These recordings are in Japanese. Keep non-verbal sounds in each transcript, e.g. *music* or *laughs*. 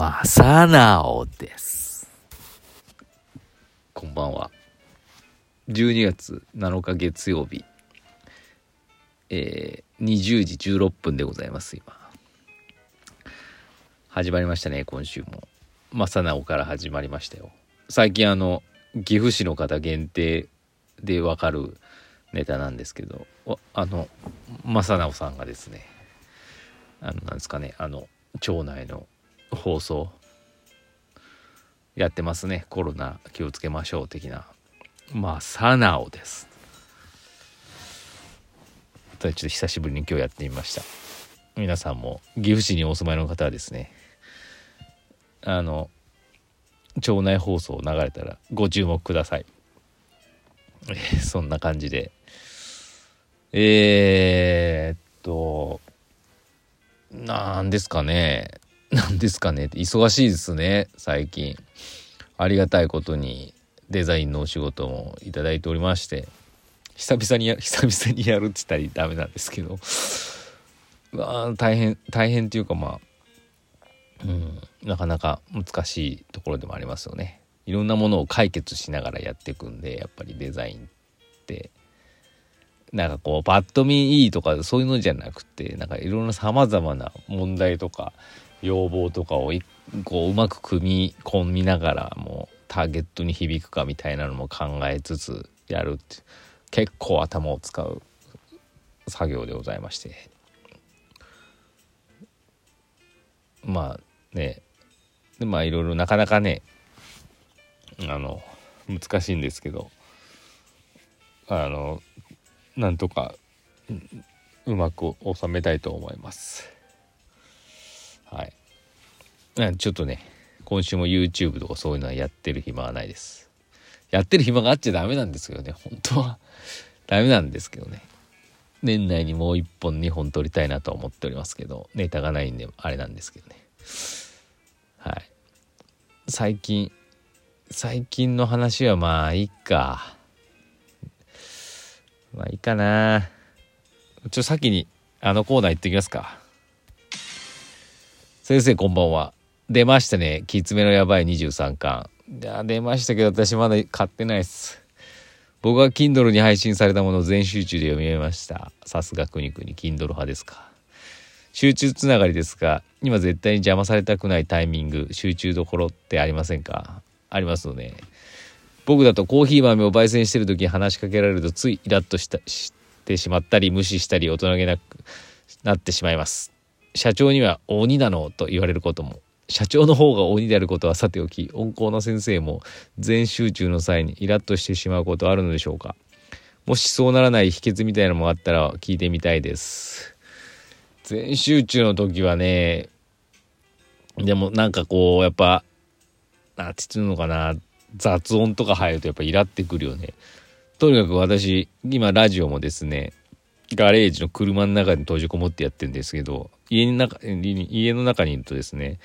まさなおです。こんばんは。12月7日月曜日、えー、20時16分でございます、今。始まりましたね、今週も。まさなおから始まりましたよ。最近あの、岐阜市の方限定でわかるネタなんですけど、あの、まさなおさんがですね、あの、なんですかね、あの、町内の放送。やってますね。コロナ気をつけましょう的な。まあサナオです。ちょっと久しぶりに今日やってみました。皆さんも岐阜市にお住まいの方はですねあの町内放送流れたらご注目ください。そんな感じで。えー、っとなんですかね。なんですかね。忙しいですね最近。ありがたいことにデザインのお仕事もいただいておりまして。久々にや久々にやるって言ったらダメなんですけど。まあ大変大変っていうかまあうんなかなか難しいところでもありますよね。いろんなものを解決しながらやっていくんでやっぱりデザインって。なんかこうパッと見いいとかそういうのじゃなくてなんかいろんなさまざまな問題とか要望とかをこううまく組み込みながらもうターゲットに響くかみたいなのも考えつつやるって結構頭を使う作業でございまして。まあね。でまあいろいろなかなかねあの難しいんですけど。あのなんとかうまく収めたいと思います。はい。ちょっとね、今週も YouTube とかそういうのはやってる暇はないです。やってる暇があっちゃダメなんですけどね、本当はダメなんですけどね。年内にもう一本二本撮りたいなとは思っておりますけど、ネタがないんであれなんですけどね。はい。最近、最近の話はまあいいか。まあいいかな。ちょ先にあのコーナー行ってきますか。先生こんばんは。出ましたね。きつめのやばい23巻。いや、出ましたけど私まだ買ってないっす。僕は Kindle に配信されたものを全集中で読みました。さすがくにくに Kindle 派ですか。集中つながりですが、今絶対に邪魔されたくないタイミング、集中どころってありませんか？ありますよね。僕だとコーヒー豆を焙煎してる時に話しかけられるとついイラッとしたしてしまったり無視したり大人げなくなってしまいます社長には鬼なのと言われることも社長の方が鬼であることはさておき温厚な先生も全集中の際にイラッとしてしまうことはあるのでしょうか。もしそうならない秘訣みたいなのもあったら聞いてみたいです。全集中の時はねでもなんかこうやっぱなんて言うのかな雑音とか入るとやっぱイラってくるよね。とにかく私今ラジオもですねガレージの車の中に閉じこもってやってるんですけど家の中家の中にいるとですね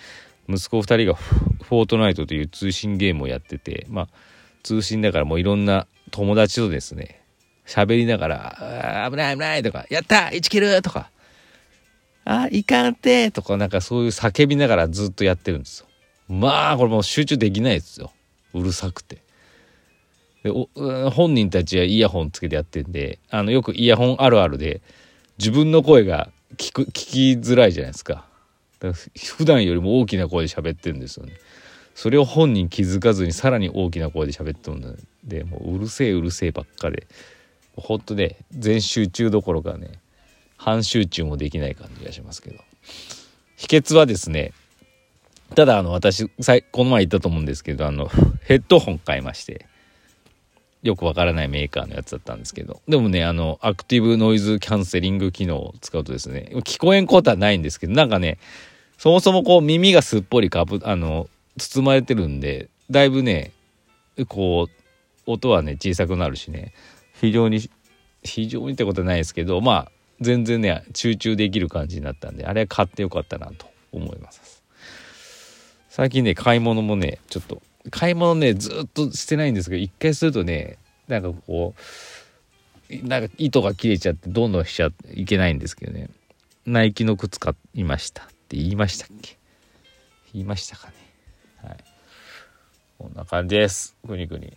息子2人がフォートナイトという通信ゲームをやっててまあ通信だからもういろんな友達とですね喋りながら「あー危ない危ない」とか「やった1キル!」とか「あいかんて!」とかなんかそういう叫びながらずっとやってるんですよまあこれもう集中できないですようるさくて。で本人たちはイヤホンつけてやってんであのよくイヤホンあるあるで自分の声が聞く聞きづらいじゃないですか。だから普段よりも大きな声で喋ってるんですよね。それを本人気づかずにさらに大きな声で喋ってるんでもううるせえうるせえばっかで。ほんとね全集中どころかね半集中もできない感じがしますけど。秘訣はですねただあの私この前言ったと思うんですけどあの *laughs* ヘッドホン買いまして。よくわからないメーカーのやつだったんですけど。でもねあのアクティブノイズキャンセリング機能を使うとですね聞こえんことはないんですけどなんかねそもそもこう耳がすっぽりかぶあの包まれてるんでだいぶねこう音はね小さくなるしね非常に非常にってことはないですけどまあ全然ね集中できる感じになったんであれは買ってよかったなと思います。最近ね買い物もねちょっと買い物ねずっとしてないんですけど一回するとねなんかこうなんか糸が切れちゃってどんどんしちゃいけないんですけどね。ナイキの靴買いましたって言いましたっけ？言いましたかね？はい。こんな感じです。くにくに。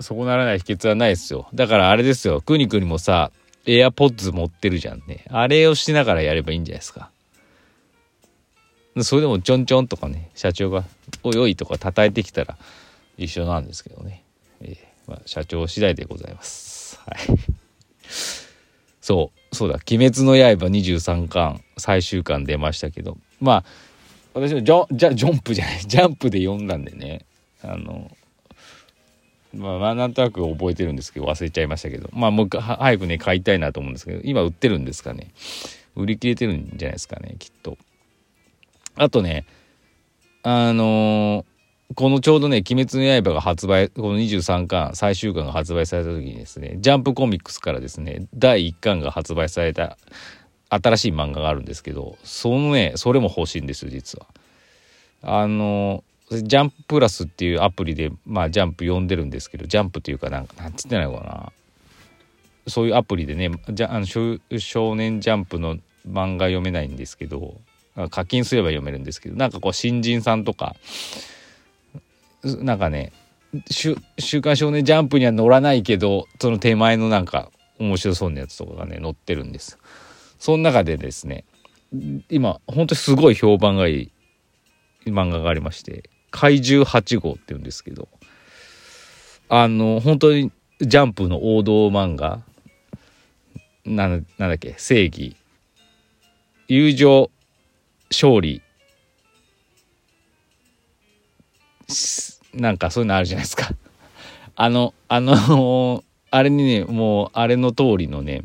そうならない秘訣はないですよ。だからあれですよ。くにくにもさエアポッズ持ってるじゃんね。あれをしながらやればいいんじゃないですか。それでもちょんちょんとかね社長が「おいおい」とか叩いてきたら一緒なんですけどね、えーまあ、社長次第でございます。はい。そうそうだ「鬼滅の刃」23巻最終巻出ましたけど。まあ私もジョじゃジョンプじゃないジャンプで読んだんでね。あのまあ、まあなんとなく覚えてるんですけど忘れちゃいましたけど。まあもう早くね買いたいなと思うんですけど今売ってるんですかね。売り切れてるんじゃないですかねきっと。あとねあのー、このちょうどね「鬼滅の刃」が発売この23巻最終巻が発売された時にですねジャンプコミックスからですね第1巻が発売された新しい漫画があるんですけどそのねそれも欲しいんですよ実は。あのジャンププラスっていうアプリでまあジャンプ読んでるんですけどジャンプっていうかなんかなんつってないのかなそういうアプリでねじゃあの少年ジャンプの漫画読めないんですけど課金すれば読めるんですけどなんかこう新人さんとかなんかね「週刊少年ジャンプ」には載らないけどその手前のなんか面白そうなやつとかがね載ってるんです。その中でですね今本当にすごい評判がいい漫画がありまして「怪獣8号」っていうんですけどあの本当にジャンプの王道漫画なんだっけ正義友情勝利。なんかそういうのあるじゃないですか。*laughs* あのあのあれにねもうあれの通りのね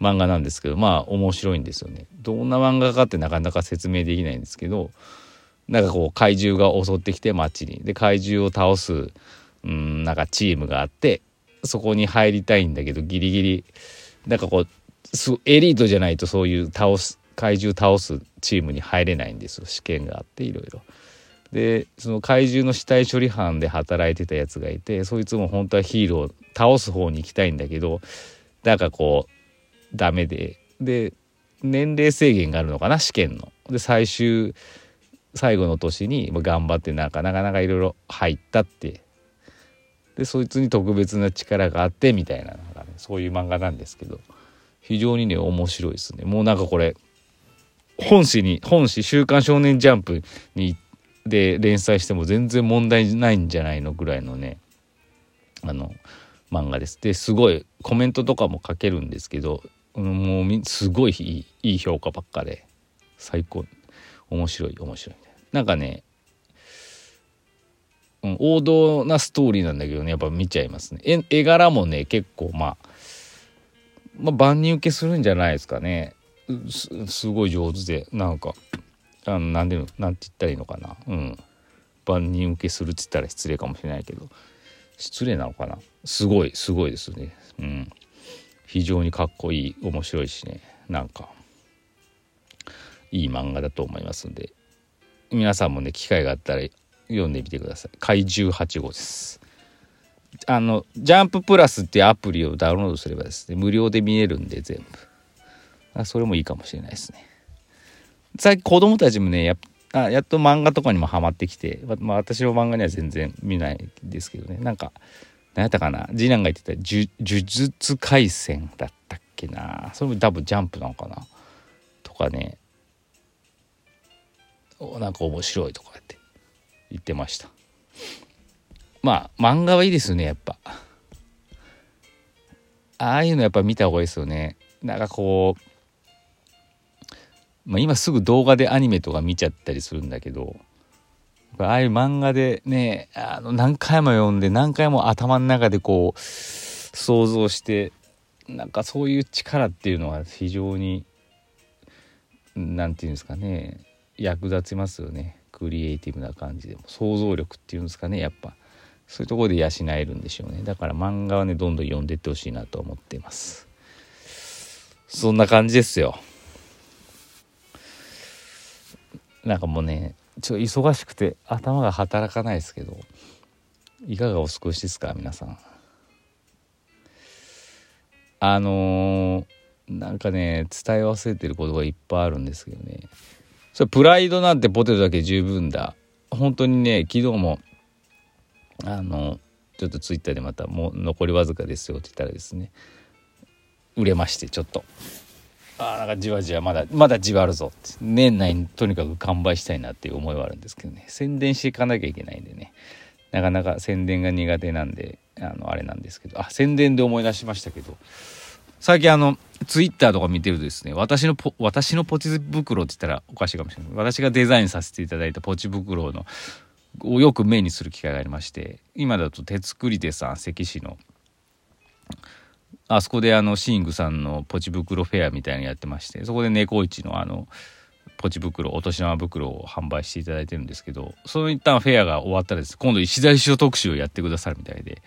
漫画なんですけどまあ面白いんですよね。どんな漫画かってなかなか説明できないんですけどなんかこう怪獣が襲ってきて街に。で怪獣を倒すうんなんかチームがあってそこに入りたいんだけどギリギリ。なんかこうエリートじゃないとそういう倒す怪獣倒すチームに入れないんですよ。試験があっていろいろ。でその怪獣の死体処理班で働いてたやつがいてそいつも本当はヒーローを倒す方に行きたいんだけどなんかこうダメで。で年齢制限があるのかな試験の。で最終最後の年に頑張ってなんかなかなかいろいろ入ったって。でそいつに特別な力があってみたいななんか、ね、そういう漫画なんですけど。非常にね面白いですね。もうなんかこれ本誌に本誌「週刊少年ジャンプ」にで連載しても全然問題ないんじゃないのぐらいのねあの漫画です。ですごいコメントとかも書けるんですけどもうすごいいいいい評価ばっかで最高。面白い面白い。なんかね、うん、王道なストーリーなんだけどねやっぱ見ちゃいますね。絵絵柄もね結構まあまあ万人受けするんじゃないですかね。すごい上手でなんかあのなんでなんて言ったらいいのかな。うん。万人受けするって言ったら失礼かもしれないけど。失礼なのかな。すごいすごいですね。うん。非常にかっこいい面白いしね。なんかいい漫画だと思いますんで。皆さんもね機会があったら読んでみてください。怪獣8号です。あのジャンププラスっていうアプリをダウンロードすればですね無料で見えるんで全部。それもいいかもしれないですね。最近子供たちもねやあやっと漫画とかにもハマってきて、まあ、私は漫画には全然見ないですけどね。なんか何やったかな？次男が言ってた呪術廻戦だったっけな。それも多分ジャンプなのかな？とかね。なんか面白いとかって言ってました。まあ漫画はいいですよねやっぱ。ああいうのやっぱ見た方がいいですよね。なんかこうまあ、今すぐ動画でアニメとか見ちゃったりするんだけどああいう漫画でねあの何回も読んで何回も頭の中でこう想像してなんかそういう力っていうのは非常に何て言うんですかね役立ちますよね。クリエイティブな感じでも。想像力っていうんですかねやっぱ。そういうところで養えるんでしょうね。だから漫画はねどんどん読んでってほしいなと思ってます。そんな感じですよ。なんかもうねちょっと忙しくて頭が働かないですけどいかがお過ごしですか皆さん。あのー、なんかね伝え忘れてることがいっぱいあるんですけどね。それプライドなんてポテトだけ十分だ。本当にね昨日もあのちょっとツイッターでまたもう残りわずかですよって言ったらですね売れましてちょっと。あなんかじわじわまだまだじわるぞって。年内にとにかく完売したいなっていう思いはあるんですけどね。宣伝していかなきゃいけないんでね。なかなか宣伝が苦手なんであのあれなんですけど。あ宣伝で思い出しましたけど。最近あのツイッターとか見てるとですね私のポ私のポチ袋って言ったらおかしいかもしれない。私がデザインさせていただいたポチ袋のをよく目にする機会がありまして今だと手作り手さん関市のあそこであのシングさんのポチ袋フェアみたいなのやってましてそこで猫市のあのポチ袋お年玉袋を販売していただいてるんですけどその一旦フェアが終わったらです。今度石田一生特集をやってくださるみたいで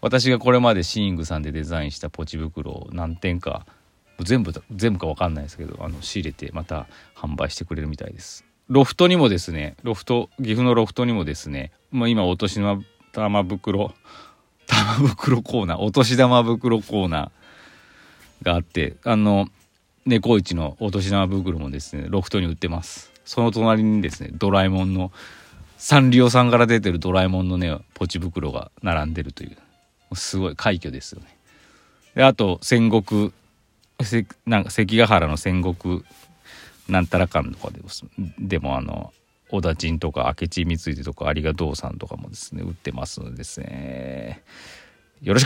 私がこれまでシングさんでデザインしたポチ袋を何点か全部全部か分かんないですけどあの仕入れてまた販売してくれるみたいです。ロフトにもですねロフト岐阜のロフトにもですね、まあ、今お年玉袋玉袋コーナーお年玉袋コーナーがあってあの猫市のお年玉袋もですねロフトに売ってます。その隣にですねドラえもんのサンリオさんから出てるドラえもんのねポチ袋が並んでるというすごい快挙ですよね。であと戦国せなんか関ヶ原の戦国なんたらかんとかででもあの小田陣とか明智光秀とか有賀道さんとかもですね打ってますのでですね。よろしく